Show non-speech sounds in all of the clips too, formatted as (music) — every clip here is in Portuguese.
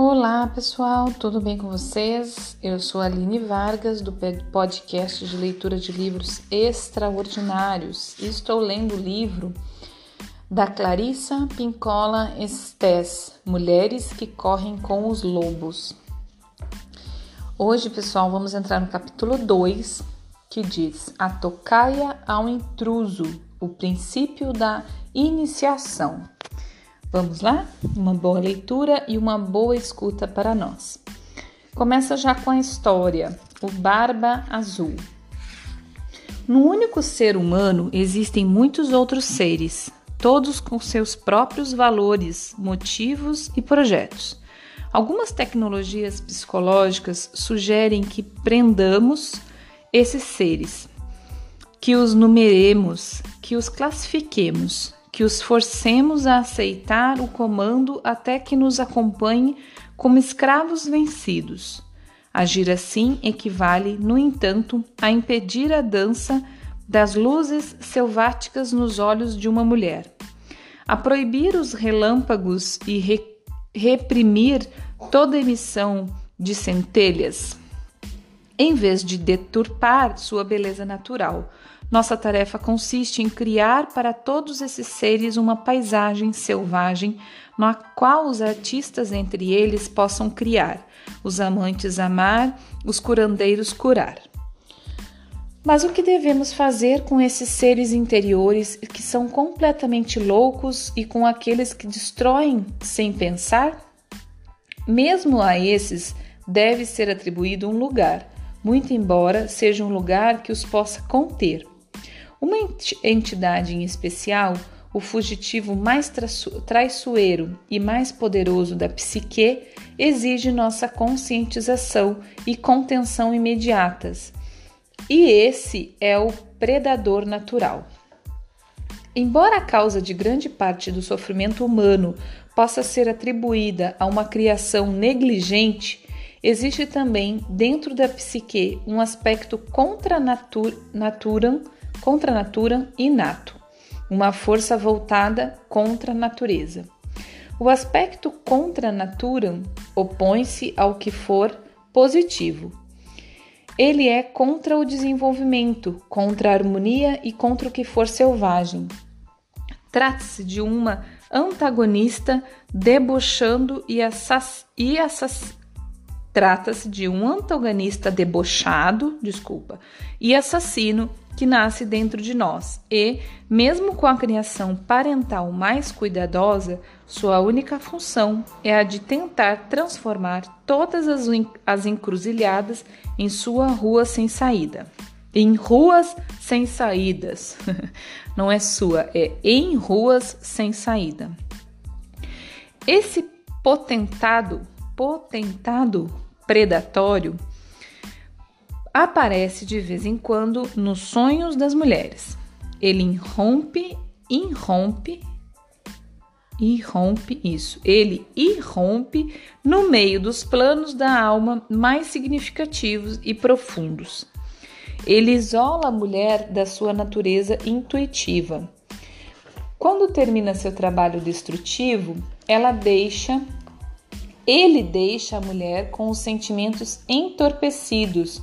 Olá pessoal, tudo bem com vocês? Eu sou a Aline Vargas do podcast de leitura de livros extraordinários estou lendo o livro da Clarissa Pincola Estés, Mulheres que Correm com os Lobos. Hoje, pessoal, vamos entrar no capítulo 2 que diz A Tocaia ao Intruso, o princípio da iniciação. Vamos lá? Uma boa leitura e uma boa escuta para nós. Começa já com a história: o Barba Azul. No único ser humano existem muitos outros seres, todos com seus próprios valores, motivos e projetos. Algumas tecnologias psicológicas sugerem que prendamos esses seres, que os numeremos, que os classifiquemos que os forcemos a aceitar o comando até que nos acompanhe como escravos vencidos. Agir assim equivale, no entanto, a impedir a dança das luzes selváticas nos olhos de uma mulher, a proibir os relâmpagos e re reprimir toda emissão de centelhas, em vez de deturpar sua beleza natural, nossa tarefa consiste em criar para todos esses seres uma paisagem selvagem na qual os artistas entre eles possam criar, os amantes amar, os curandeiros curar. Mas o que devemos fazer com esses seres interiores que são completamente loucos e com aqueles que destroem sem pensar? Mesmo a esses deve ser atribuído um lugar, muito embora seja um lugar que os possa conter. Uma entidade em especial, o fugitivo mais traiçoeiro e mais poderoso da psique, exige nossa conscientização e contenção imediatas. E esse é o predador natural. Embora a causa de grande parte do sofrimento humano possa ser atribuída a uma criação negligente, existe também dentro da psique um aspecto contra naturam contra a natura inato, uma força voltada contra a natureza. O aspecto contra a natura opõe-se ao que for positivo. Ele é contra o desenvolvimento, contra a harmonia e contra o que for selvagem. Trata-se de uma antagonista debochando e, assass e assass Trata-se de um antagonista debochado, desculpa, e assassino que nasce dentro de nós e, mesmo com a criação parental mais cuidadosa, sua única função é a de tentar transformar todas as, as encruzilhadas em sua rua sem saída. Em ruas sem saídas. (laughs) Não é sua, é em ruas sem saída. Esse potentado, potentado predatório aparece de vez em quando nos sonhos das mulheres. Ele irrompe, irrompe, irrompe isso. Ele irrompe no meio dos planos da alma mais significativos e profundos. Ele isola a mulher da sua natureza intuitiva. Quando termina seu trabalho destrutivo, ela deixa ele deixa a mulher com os sentimentos entorpecidos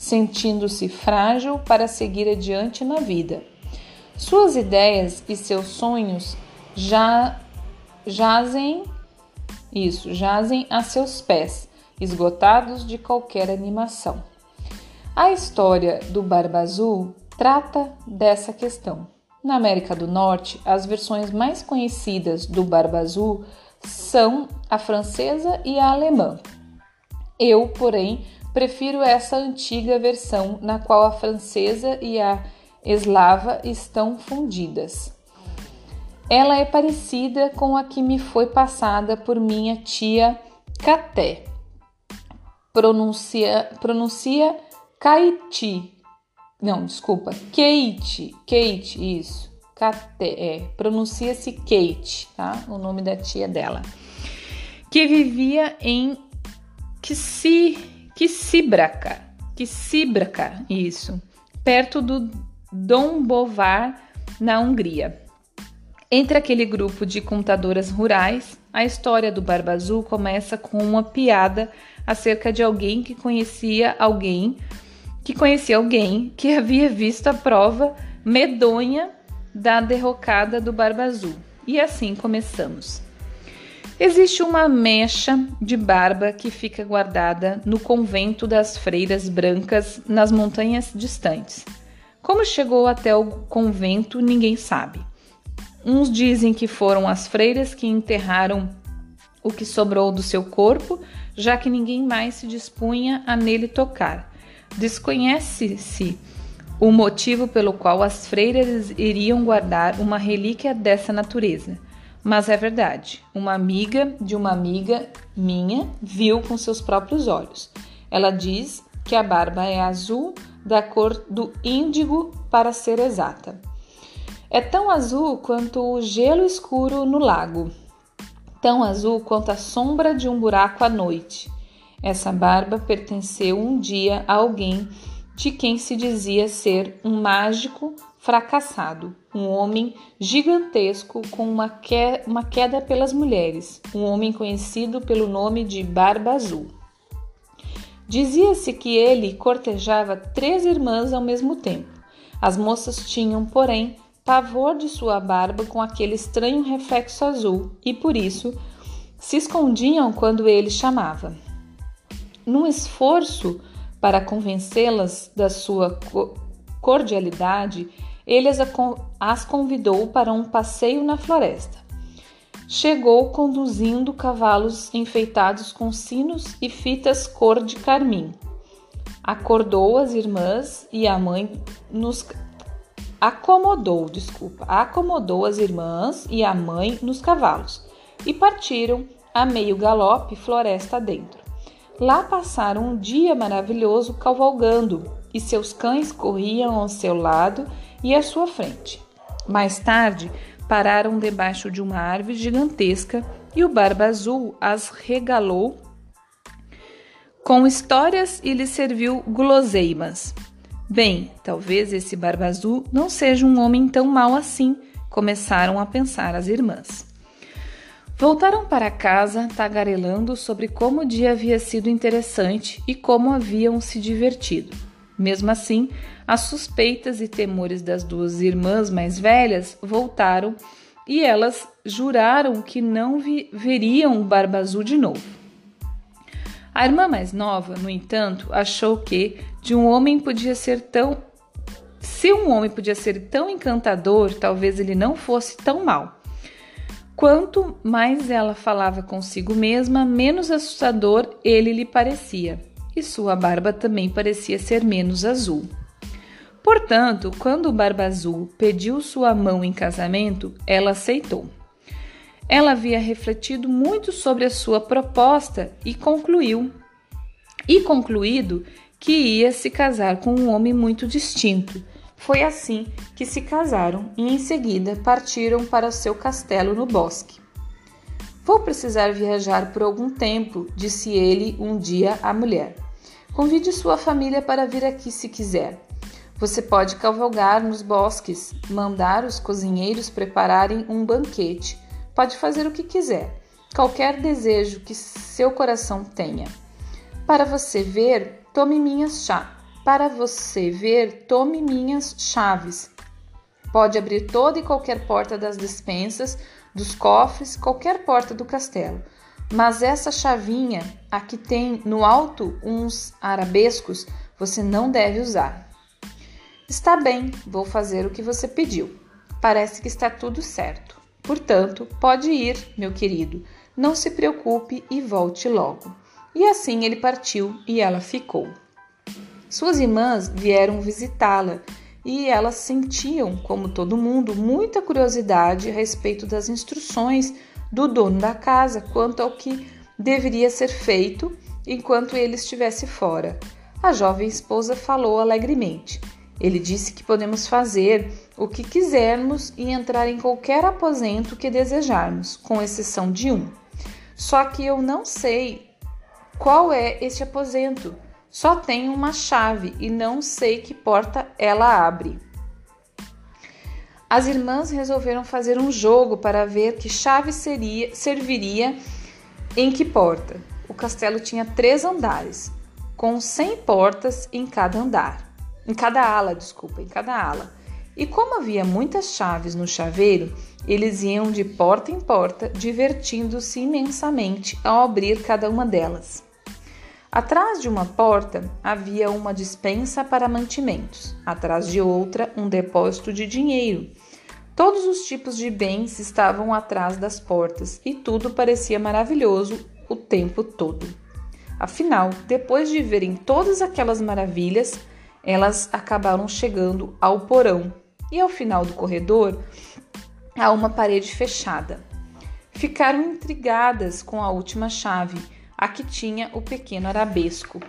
sentindo-se frágil para seguir adiante na vida. Suas ideias e seus sonhos já jazem isso, jazem a seus pés, esgotados de qualquer animação. A história do Barba Azul trata dessa questão. Na América do Norte, as versões mais conhecidas do Barba Azul são a francesa e a alemã. Eu, porém, Prefiro essa antiga versão, na qual a francesa e a eslava estão fundidas. Ela é parecida com a que me foi passada por minha tia Caté. Pronuncia, pronuncia Kaiti. Não, desculpa, Kate, Kate, isso. Caté, é, pronuncia-se Kate, tá? O nome da tia dela. Que vivia em Kisi que Sibraca, isso, perto do Dombovar, na Hungria. Entre aquele grupo de contadoras rurais, a história do Barba Azul começa com uma piada acerca de alguém que conhecia alguém que conhecia alguém que havia visto a prova medonha da derrocada do Barba Azul. E assim começamos. Existe uma mecha de barba que fica guardada no convento das freiras brancas nas montanhas distantes. Como chegou até o convento, ninguém sabe. Uns dizem que foram as freiras que enterraram o que sobrou do seu corpo, já que ninguém mais se dispunha a nele tocar. Desconhece-se o motivo pelo qual as freiras iriam guardar uma relíquia dessa natureza. Mas é verdade, uma amiga de uma amiga minha viu com seus próprios olhos. Ela diz que a barba é azul, da cor do índigo, para ser exata. É tão azul quanto o gelo escuro no lago, tão azul quanto a sombra de um buraco à noite. Essa barba pertenceu um dia a alguém de quem se dizia ser um mágico fracassado, um homem gigantesco com uma, que uma queda pelas mulheres, um homem conhecido pelo nome de Barba Azul. Dizia-se que ele cortejava três irmãs ao mesmo tempo. As moças tinham, porém, pavor de sua barba com aquele estranho reflexo azul e, por isso, se escondiam quando ele chamava. Num esforço para convencê-las da sua cordialidade, ele as convidou para um passeio na floresta. Chegou conduzindo cavalos enfeitados com sinos e fitas cor de carmim. Acordou as irmãs e a mãe nos acomodou, desculpa, acomodou as irmãs e a mãe nos cavalos e partiram a meio galope floresta dentro. Lá passaram um dia maravilhoso cavalgando e seus cães corriam ao seu lado e à sua frente. Mais tarde, pararam debaixo de uma árvore gigantesca e o Barba Azul as regalou com histórias e lhes serviu guloseimas. Bem, talvez esse Barba Azul não seja um homem tão mau assim, começaram a pensar as irmãs. Voltaram para casa tagarelando sobre como o dia havia sido interessante e como haviam se divertido. Mesmo assim, as suspeitas e temores das duas irmãs mais velhas voltaram e elas juraram que não veriam o Barba Azul de novo. A irmã mais nova, no entanto, achou que de um homem podia ser tão se um homem podia ser tão encantador, talvez ele não fosse tão mau. Quanto mais ela falava consigo mesma, menos assustador ele lhe parecia, e sua barba também parecia ser menos azul. Portanto, quando o Barba Azul pediu sua mão em casamento, ela aceitou. Ela havia refletido muito sobre a sua proposta e concluiu e concluído que ia se casar com um homem muito distinto, foi assim que se casaram e em seguida partiram para seu castelo no bosque. Vou precisar viajar por algum tempo, disse ele um dia à mulher. Convide sua família para vir aqui se quiser. Você pode cavalgar nos bosques, mandar os cozinheiros prepararem um banquete. Pode fazer o que quiser, qualquer desejo que seu coração tenha. Para você ver, tome minhas chá para você ver, tome minhas chaves. Pode abrir toda e qualquer porta das despensas, dos cofres, qualquer porta do castelo. Mas essa chavinha, a que tem no alto uns arabescos, você não deve usar. Está bem, vou fazer o que você pediu. Parece que está tudo certo. Portanto, pode ir, meu querido. Não se preocupe e volte logo. E assim ele partiu e ela ficou. Suas irmãs vieram visitá-la e elas sentiam, como todo mundo, muita curiosidade a respeito das instruções do dono da casa quanto ao que deveria ser feito enquanto ele estivesse fora. A jovem esposa falou alegremente. Ele disse que podemos fazer o que quisermos e entrar em qualquer aposento que desejarmos, com exceção de um. Só que eu não sei qual é este aposento. Só tenho uma chave e não sei que porta ela abre. As irmãs resolveram fazer um jogo para ver que chave seria, serviria em que porta. O castelo tinha três andares, com 100 portas em cada andar. Em cada ala, desculpa, em cada ala. E como havia muitas chaves no chaveiro, eles iam de porta em porta, divertindo-se imensamente ao abrir cada uma delas. Atrás de uma porta havia uma dispensa para mantimentos, atrás de outra, um depósito de dinheiro. Todos os tipos de bens estavam atrás das portas e tudo parecia maravilhoso o tempo todo. Afinal, depois de verem todas aquelas maravilhas, elas acabaram chegando ao porão e ao final do corredor há uma parede fechada. Ficaram intrigadas com a última chave, a que tinha o pequeno arabesco.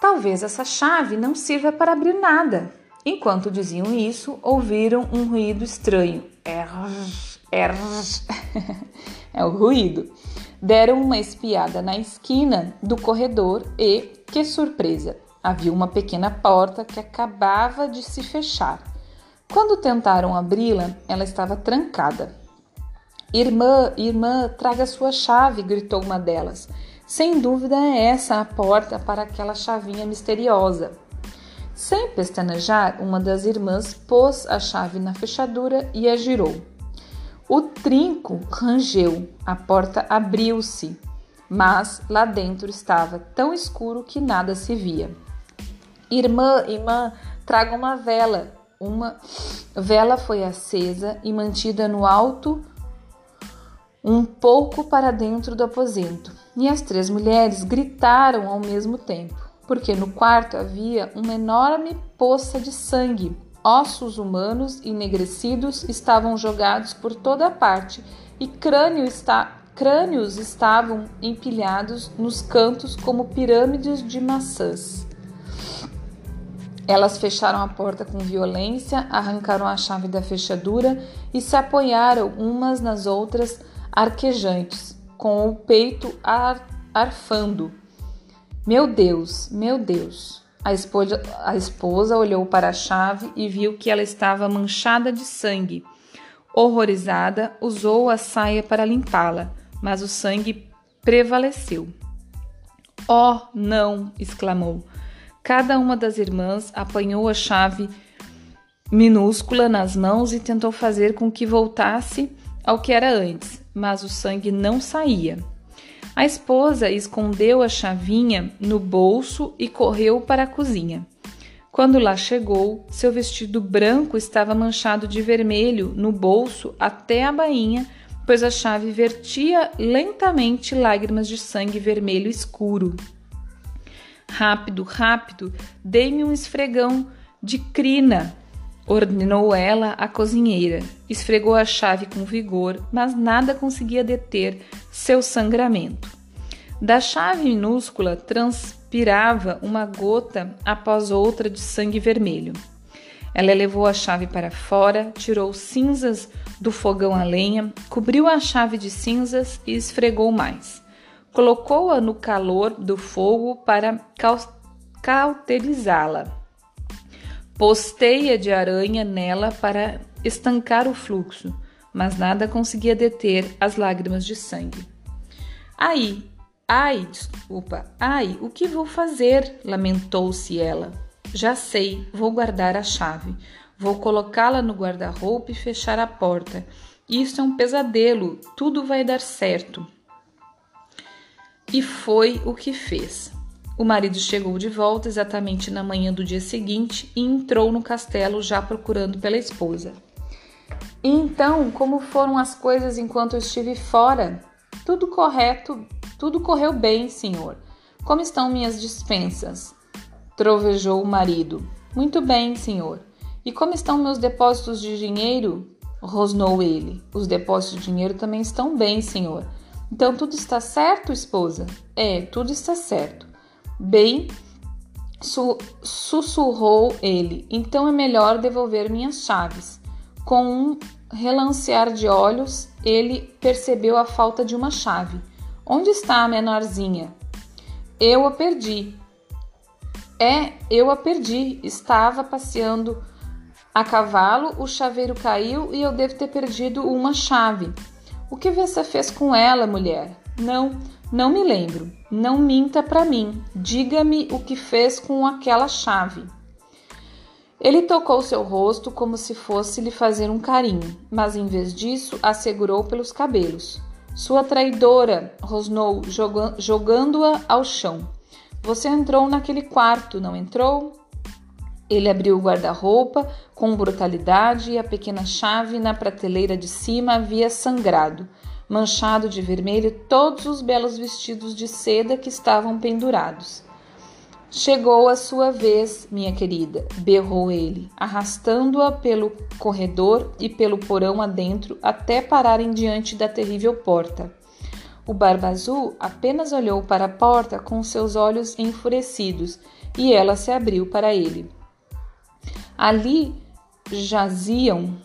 Talvez essa chave não sirva para abrir nada. Enquanto diziam isso, ouviram um ruído estranho. Errs, (laughs) errs. é o ruído. Deram uma espiada na esquina do corredor e, que surpresa, havia uma pequena porta que acabava de se fechar. Quando tentaram abri-la, ela estava trancada. Irmã, irmã, traga sua chave, gritou uma delas. Sem dúvida é essa a porta para aquela chavinha misteriosa. Sem pestanejar, uma das irmãs pôs a chave na fechadura e a girou. O trinco rangeu, a porta abriu-se, mas lá dentro estava tão escuro que nada se via. Irmã, irmã, traga uma vela, uma vela foi acesa e mantida no alto um pouco para dentro do aposento, e as três mulheres gritaram ao mesmo tempo, porque no quarto havia uma enorme poça de sangue. Ossos humanos enegrecidos estavam jogados por toda parte e crânio está, crânios estavam empilhados nos cantos como pirâmides de maçãs. Elas fecharam a porta com violência, arrancaram a chave da fechadura e se apoiaram umas nas outras, arquejantes, com o peito ar arfando. Meu Deus, meu Deus! A esposa, a esposa olhou para a chave e viu que ela estava manchada de sangue. Horrorizada, usou a saia para limpá-la, mas o sangue prevaleceu. Oh, não! exclamou. Cada uma das irmãs apanhou a chave minúscula nas mãos e tentou fazer com que voltasse ao que era antes, mas o sangue não saía. A esposa escondeu a chavinha no bolso e correu para a cozinha. Quando lá chegou, seu vestido branco estava manchado de vermelho no bolso até a bainha, pois a chave vertia lentamente lágrimas de sangue vermelho escuro. Rápido, rápido, dê-me um esfregão de crina, ordenou ela à cozinheira. Esfregou a chave com vigor, mas nada conseguia deter seu sangramento. Da chave minúscula transpirava uma gota após outra de sangue vermelho. Ela levou a chave para fora, tirou cinzas do fogão a lenha, cobriu a chave de cinzas e esfregou mais colocou-a no calor do fogo para cauterizá-la. Pôs teia de aranha nela para estancar o fluxo, mas nada conseguia deter as lágrimas de sangue. Ai, ai, desculpa, ai, o que vou fazer? lamentou-se ela. Já sei, vou guardar a chave. Vou colocá-la no guarda-roupa e fechar a porta. Isso é um pesadelo, tudo vai dar certo. E foi o que fez. O marido chegou de volta exatamente na manhã do dia seguinte e entrou no castelo já procurando pela esposa. Então, como foram as coisas enquanto eu estive fora? Tudo correto, tudo correu bem, senhor. Como estão minhas dispensas? Trovejou o marido. Muito bem, senhor. E como estão meus depósitos de dinheiro? Rosnou ele. Os depósitos de dinheiro também estão bem, senhor. Então tudo está certo, esposa? É, tudo está certo. Bem, su sussurrou ele. Então é melhor devolver minhas chaves. Com um relancear de olhos, ele percebeu a falta de uma chave. Onde está a menorzinha? Eu a perdi. É, eu a perdi. Estava passeando A cavalo, o chaveiro caiu e eu devo ter perdido uma chave. O que você fez com ela, mulher? Não, não me lembro. Não minta para mim. Diga-me o que fez com aquela chave. Ele tocou seu rosto como se fosse lhe fazer um carinho, mas em vez disso a segurou pelos cabelos. Sua traidora, rosnou, jogando-a ao chão. Você entrou naquele quarto, não entrou? Ele abriu o guarda-roupa com brutalidade e a pequena chave na prateleira de cima havia sangrado, manchado de vermelho todos os belos vestidos de seda que estavam pendurados. Chegou a sua vez, minha querida, berrou ele, arrastando-a pelo corredor e pelo porão adentro até pararem diante da terrível porta. O Barba Azul apenas olhou para a porta com seus olhos enfurecidos e ela se abriu para ele. Ali jaziam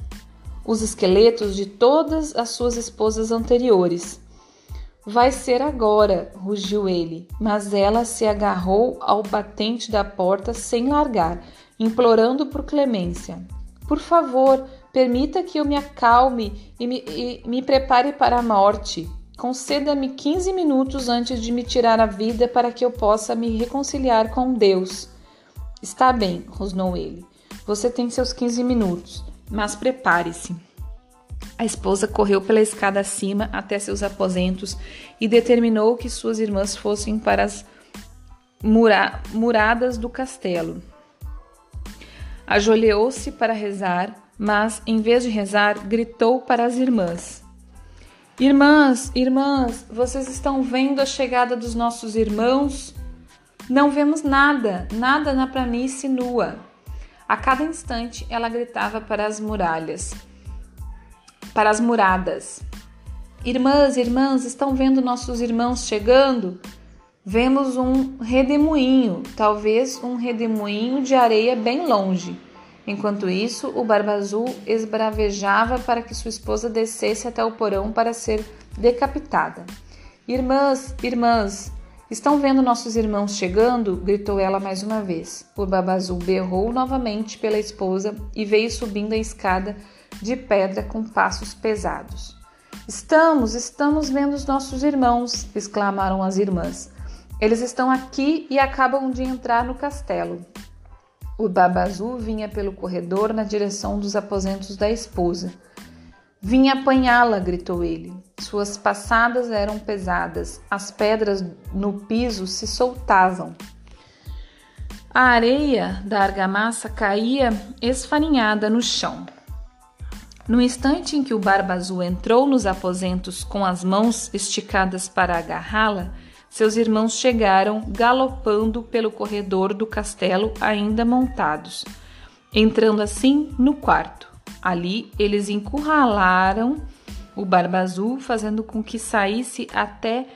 os esqueletos de todas as suas esposas anteriores. Vai ser agora, rugiu ele, mas ela se agarrou ao batente da porta sem largar, implorando por clemência. Por favor, permita que eu me acalme e me, e me prepare para a morte. Conceda-me 15 minutos antes de me tirar a vida para que eu possa me reconciliar com Deus. Está bem, rosnou ele. Você tem seus 15 minutos, mas prepare-se. A esposa correu pela escada acima até seus aposentos e determinou que suas irmãs fossem para as mura muradas do castelo. Ajoelhou-se para rezar, mas em vez de rezar, gritou para as irmãs: Irmãs, irmãs, vocês estão vendo a chegada dos nossos irmãos? Não vemos nada, nada na planície nua. A cada instante ela gritava para as muralhas, para as muradas: Irmãs, irmãs, estão vendo nossos irmãos chegando? Vemos um redemoinho, talvez um redemoinho de areia bem longe. Enquanto isso, o Barba Azul esbravejava para que sua esposa descesse até o porão para ser decapitada. Irmãs, irmãs, Estão vendo nossos irmãos chegando? gritou ela mais uma vez. O babazul berrou novamente pela esposa e veio subindo a escada de pedra com passos pesados. Estamos, estamos vendo os nossos irmãos! exclamaram as irmãs. Eles estão aqui e acabam de entrar no castelo. O babazul vinha pelo corredor na direção dos aposentos da esposa. Vim apanhá-la, gritou ele. Suas passadas eram pesadas, as pedras no piso se soltavam. A areia da argamassa caía esfarinhada no chão. No instante em que o Barba Azul entrou nos aposentos com as mãos esticadas para agarrá-la, seus irmãos chegaram galopando pelo corredor do castelo ainda montados, entrando assim no quarto. Ali eles encurralaram o Barba Azul, fazendo com que saísse até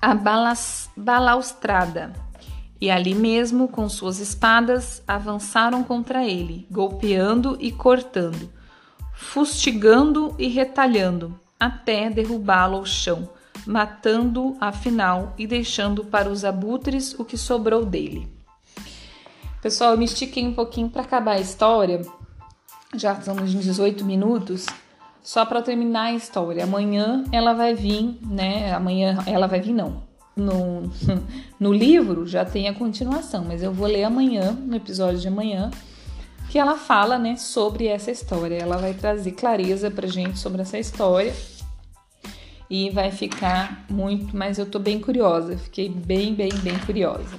a balaustrada. E ali mesmo, com suas espadas, avançaram contra ele, golpeando e cortando, fustigando e retalhando, até derrubá-lo ao chão, matando-o afinal e deixando para os abutres o que sobrou dele. Pessoal, eu me estiquei um pouquinho para acabar a história, já estamos em 18 minutos, só para terminar a história. Amanhã ela vai vir, né? Amanhã ela vai vir, não. No, (laughs) no livro já tem a continuação, mas eu vou ler amanhã, no episódio de amanhã, que ela fala, né, sobre essa história. Ela vai trazer clareza pra gente sobre essa história e vai ficar muito, mas eu tô bem curiosa, fiquei bem, bem, bem curiosa.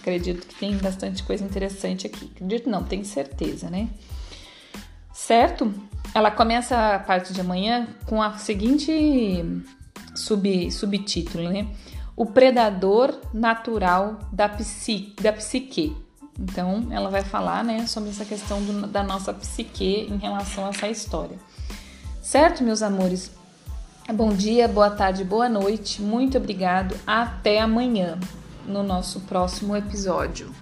Acredito que tem bastante coisa interessante aqui. Acredito não, tenho certeza, né? Certo? Ela começa a parte de amanhã com a seguinte sub, subtítulo, né? O predador natural da, psi, da psique. Então, ela vai falar, né, sobre essa questão do, da nossa psique em relação a essa história. Certo, meus amores? Bom dia, boa tarde, boa noite. Muito obrigado. Até amanhã no nosso próximo episódio.